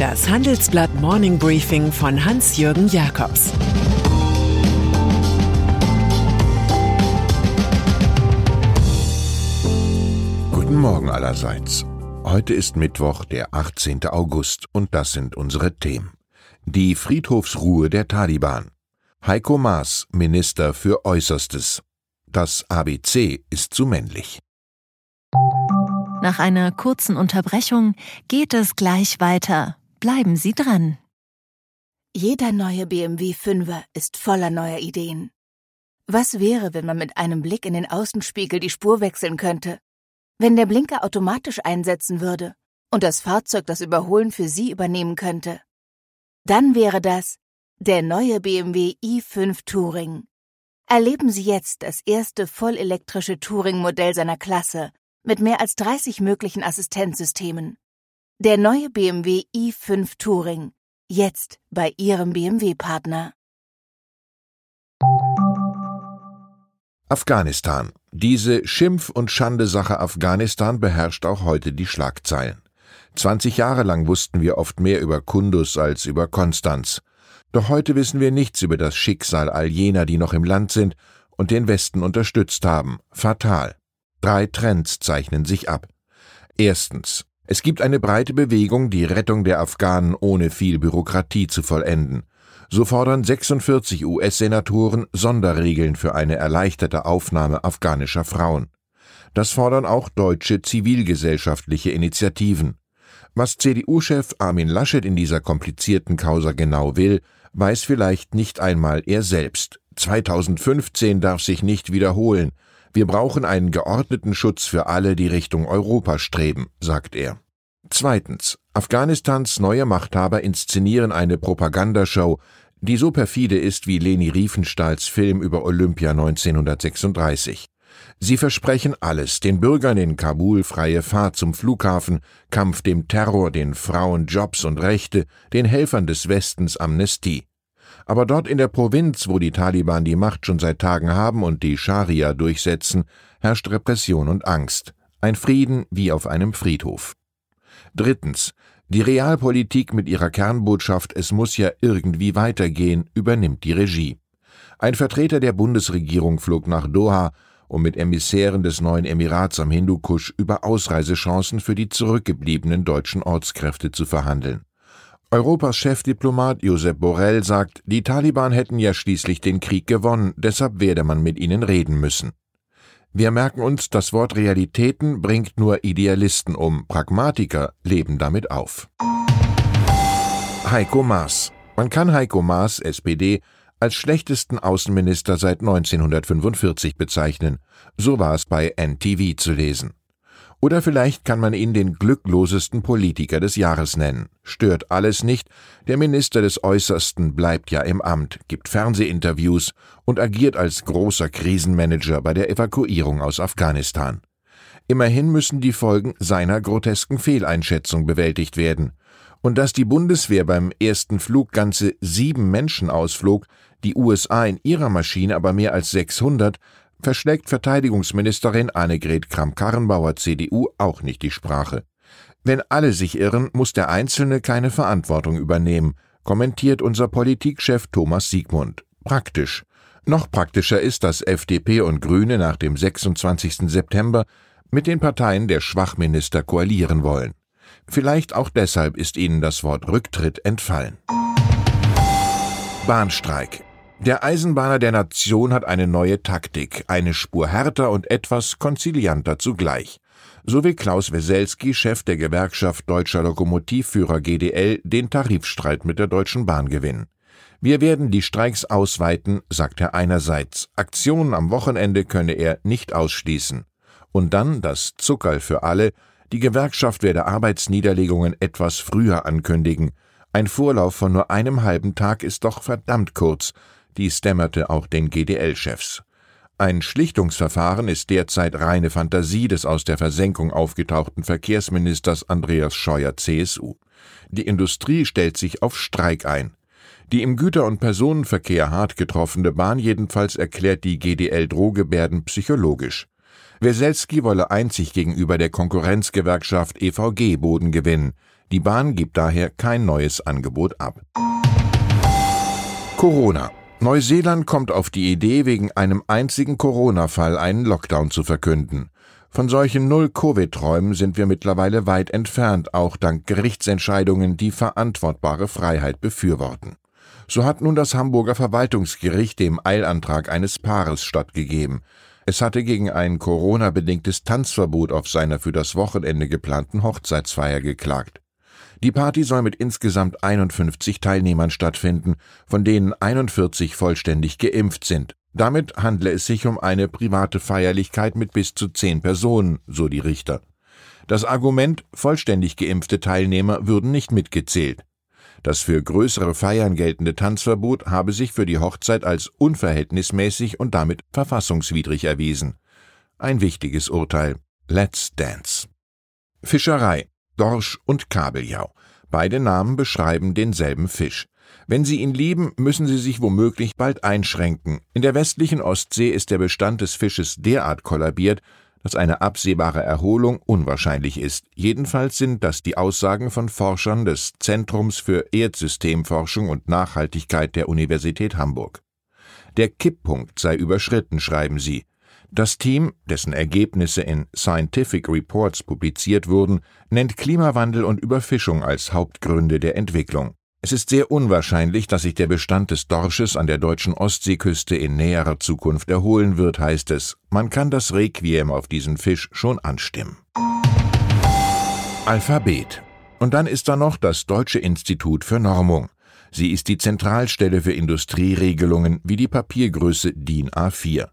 Das Handelsblatt Morning Briefing von Hans-Jürgen Jakobs Guten Morgen allerseits. Heute ist Mittwoch, der 18. August, und das sind unsere Themen. Die Friedhofsruhe der Taliban. Heiko Maas, Minister für Äußerstes. Das ABC ist zu männlich. Nach einer kurzen Unterbrechung geht es gleich weiter. Bleiben Sie dran. Jeder neue BMW 5er ist voller neuer Ideen. Was wäre, wenn man mit einem Blick in den Außenspiegel die Spur wechseln könnte? Wenn der Blinker automatisch einsetzen würde und das Fahrzeug das Überholen für Sie übernehmen könnte? Dann wäre das der neue BMW i5 Touring. Erleben Sie jetzt das erste vollelektrische Touring-Modell seiner Klasse mit mehr als 30 möglichen Assistenzsystemen. Der neue BMW i5 Touring. Jetzt bei Ihrem BMW-Partner. Afghanistan. Diese Schimpf- und Schande-Sache Afghanistan beherrscht auch heute die Schlagzeilen. 20 Jahre lang wussten wir oft mehr über Kundus als über Konstanz. Doch heute wissen wir nichts über das Schicksal all jener, die noch im Land sind und den Westen unterstützt haben. Fatal. Drei Trends zeichnen sich ab. Erstens. Es gibt eine breite Bewegung, die Rettung der Afghanen ohne viel Bürokratie zu vollenden. So fordern 46 US-Senatoren Sonderregeln für eine erleichterte Aufnahme afghanischer Frauen. Das fordern auch deutsche zivilgesellschaftliche Initiativen. Was CDU-Chef Armin Laschet in dieser komplizierten Causa genau will, weiß vielleicht nicht einmal er selbst. 2015 darf sich nicht wiederholen. Wir brauchen einen geordneten Schutz für alle, die Richtung Europa streben, sagt er. Zweitens. Afghanistans neue Machthaber inszenieren eine Propagandashow, die so perfide ist wie Leni Riefenstahls Film über Olympia 1936. Sie versprechen alles, den Bürgern in Kabul freie Fahrt zum Flughafen, Kampf dem Terror, den Frauen Jobs und Rechte, den Helfern des Westens Amnestie. Aber dort in der Provinz, wo die Taliban die Macht schon seit Tagen haben und die Scharia durchsetzen, herrscht Repression und Angst. Ein Frieden wie auf einem Friedhof. Drittens. Die Realpolitik mit ihrer Kernbotschaft Es muss ja irgendwie weitergehen übernimmt die Regie. Ein Vertreter der Bundesregierung flog nach Doha, um mit Emissären des neuen Emirats am Hindukusch über Ausreisechancen für die zurückgebliebenen deutschen Ortskräfte zu verhandeln. Europas Chefdiplomat Josep Borrell sagt, die Taliban hätten ja schließlich den Krieg gewonnen, deshalb werde man mit ihnen reden müssen. Wir merken uns, das Wort Realitäten bringt nur Idealisten um, Pragmatiker leben damit auf. Heiko Maas. Man kann Heiko Maas, SPD, als schlechtesten Außenminister seit 1945 bezeichnen. So war es bei NTV zu lesen. Oder vielleicht kann man ihn den glücklosesten Politiker des Jahres nennen. Stört alles nicht, der Minister des Äußersten bleibt ja im Amt, gibt Fernsehinterviews und agiert als großer Krisenmanager bei der Evakuierung aus Afghanistan. Immerhin müssen die Folgen seiner grotesken Fehleinschätzung bewältigt werden. Und dass die Bundeswehr beim ersten Flug ganze sieben Menschen ausflog, die USA in ihrer Maschine aber mehr als 600, verschlägt Verteidigungsministerin Annegret Kramp-Karrenbauer CDU auch nicht die Sprache. Wenn alle sich irren, muss der Einzelne keine Verantwortung übernehmen, kommentiert unser Politikchef Thomas Siegmund. Praktisch. Noch praktischer ist, dass FDP und Grüne nach dem 26. September mit den Parteien der Schwachminister koalieren wollen. Vielleicht auch deshalb ist ihnen das Wort Rücktritt entfallen. Bahnstreik. Der Eisenbahner der Nation hat eine neue Taktik, eine Spur härter und etwas konzilianter zugleich. So will Klaus Weselski, Chef der Gewerkschaft Deutscher Lokomotivführer GDL, den Tarifstreit mit der Deutschen Bahn gewinnen. Wir werden die Streiks ausweiten, sagt er einerseits. Aktionen am Wochenende könne er nicht ausschließen. Und dann das Zuckerl für alle, die Gewerkschaft werde Arbeitsniederlegungen etwas früher ankündigen. Ein Vorlauf von nur einem halben Tag ist doch verdammt kurz, dies dämmerte auch den GDL-Chefs. Ein Schlichtungsverfahren ist derzeit reine Fantasie des aus der Versenkung aufgetauchten Verkehrsministers Andreas Scheuer CSU. Die Industrie stellt sich auf Streik ein. Die im Güter- und Personenverkehr hart getroffene Bahn jedenfalls erklärt die GDL-Drohgebärden psychologisch. Weselski wolle einzig gegenüber der Konkurrenzgewerkschaft EVG Boden gewinnen. Die Bahn gibt daher kein neues Angebot ab. Corona. Neuseeland kommt auf die Idee, wegen einem einzigen Corona-Fall einen Lockdown zu verkünden. Von solchen Null-Covid-Träumen sind wir mittlerweile weit entfernt, auch dank Gerichtsentscheidungen, die verantwortbare Freiheit befürworten. So hat nun das Hamburger Verwaltungsgericht dem Eilantrag eines Paares stattgegeben. Es hatte gegen ein Corona-bedingtes Tanzverbot auf seiner für das Wochenende geplanten Hochzeitsfeier geklagt. Die Party soll mit insgesamt 51 Teilnehmern stattfinden, von denen 41 vollständig geimpft sind. Damit handle es sich um eine private Feierlichkeit mit bis zu zehn Personen, so die Richter. Das Argument, vollständig geimpfte Teilnehmer würden nicht mitgezählt. Das für größere Feiern geltende Tanzverbot habe sich für die Hochzeit als unverhältnismäßig und damit verfassungswidrig erwiesen. Ein wichtiges Urteil. Let's Dance. Fischerei. Dorsch und Kabeljau. Beide Namen beschreiben denselben Fisch. Wenn Sie ihn lieben, müssen Sie sich womöglich bald einschränken. In der westlichen Ostsee ist der Bestand des Fisches derart kollabiert, dass eine absehbare Erholung unwahrscheinlich ist. Jedenfalls sind das die Aussagen von Forschern des Zentrums für Erdsystemforschung und Nachhaltigkeit der Universität Hamburg. Der Kipppunkt sei überschritten, schreiben sie. Das Team, dessen Ergebnisse in Scientific Reports publiziert wurden, nennt Klimawandel und Überfischung als Hauptgründe der Entwicklung. Es ist sehr unwahrscheinlich, dass sich der Bestand des Dorsches an der deutschen Ostseeküste in näherer Zukunft erholen wird, heißt es. Man kann das Requiem auf diesen Fisch schon anstimmen. Alphabet. Und dann ist da noch das Deutsche Institut für Normung. Sie ist die Zentralstelle für Industrieregelungen wie die Papiergröße DIN A4.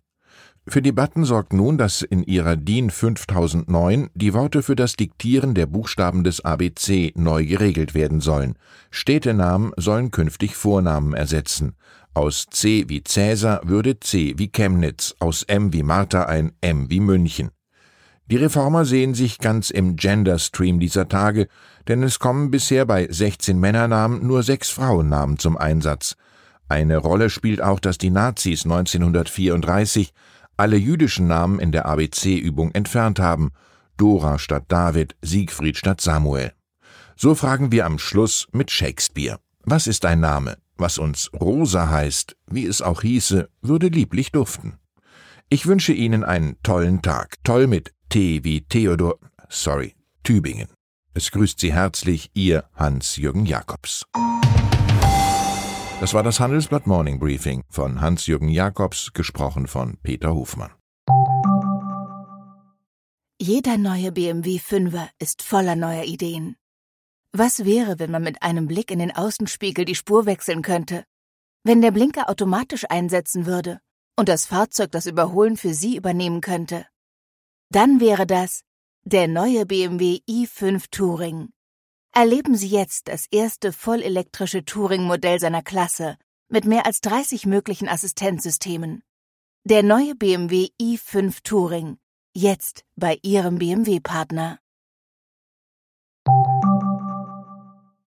Für Debatten sorgt nun, dass in ihrer DIN 5009 die Worte für das Diktieren der Buchstaben des ABC neu geregelt werden sollen. Städtenamen sollen künftig Vornamen ersetzen. Aus C wie Cäsar würde C wie Chemnitz, aus M wie Martha ein M wie München. Die Reformer sehen sich ganz im Gender-Stream dieser Tage, denn es kommen bisher bei 16 Männernamen nur sechs Frauennamen zum Einsatz. Eine Rolle spielt auch, dass die Nazis 1934 alle jüdischen Namen in der ABC-Übung entfernt haben, Dora statt David, Siegfried statt Samuel. So fragen wir am Schluss mit Shakespeare. Was ist ein Name? Was uns Rosa heißt, wie es auch hieße, würde lieblich duften. Ich wünsche Ihnen einen tollen Tag. Toll mit T wie Theodor, sorry, Tübingen. Es grüßt Sie herzlich Ihr Hans-Jürgen Jakobs. Das war das Handelsblatt Morning Briefing von Hans-Jürgen Jakobs, gesprochen von Peter Hofmann. Jeder neue BMW 5er ist voller neuer Ideen. Was wäre, wenn man mit einem Blick in den Außenspiegel die Spur wechseln könnte? Wenn der Blinker automatisch einsetzen würde und das Fahrzeug das Überholen für Sie übernehmen könnte? Dann wäre das der neue BMW i5 Touring. Erleben Sie jetzt das erste vollelektrische Touring-Modell seiner Klasse mit mehr als 30 möglichen Assistenzsystemen. Der neue BMW i5 Touring. Jetzt bei Ihrem BMW-Partner.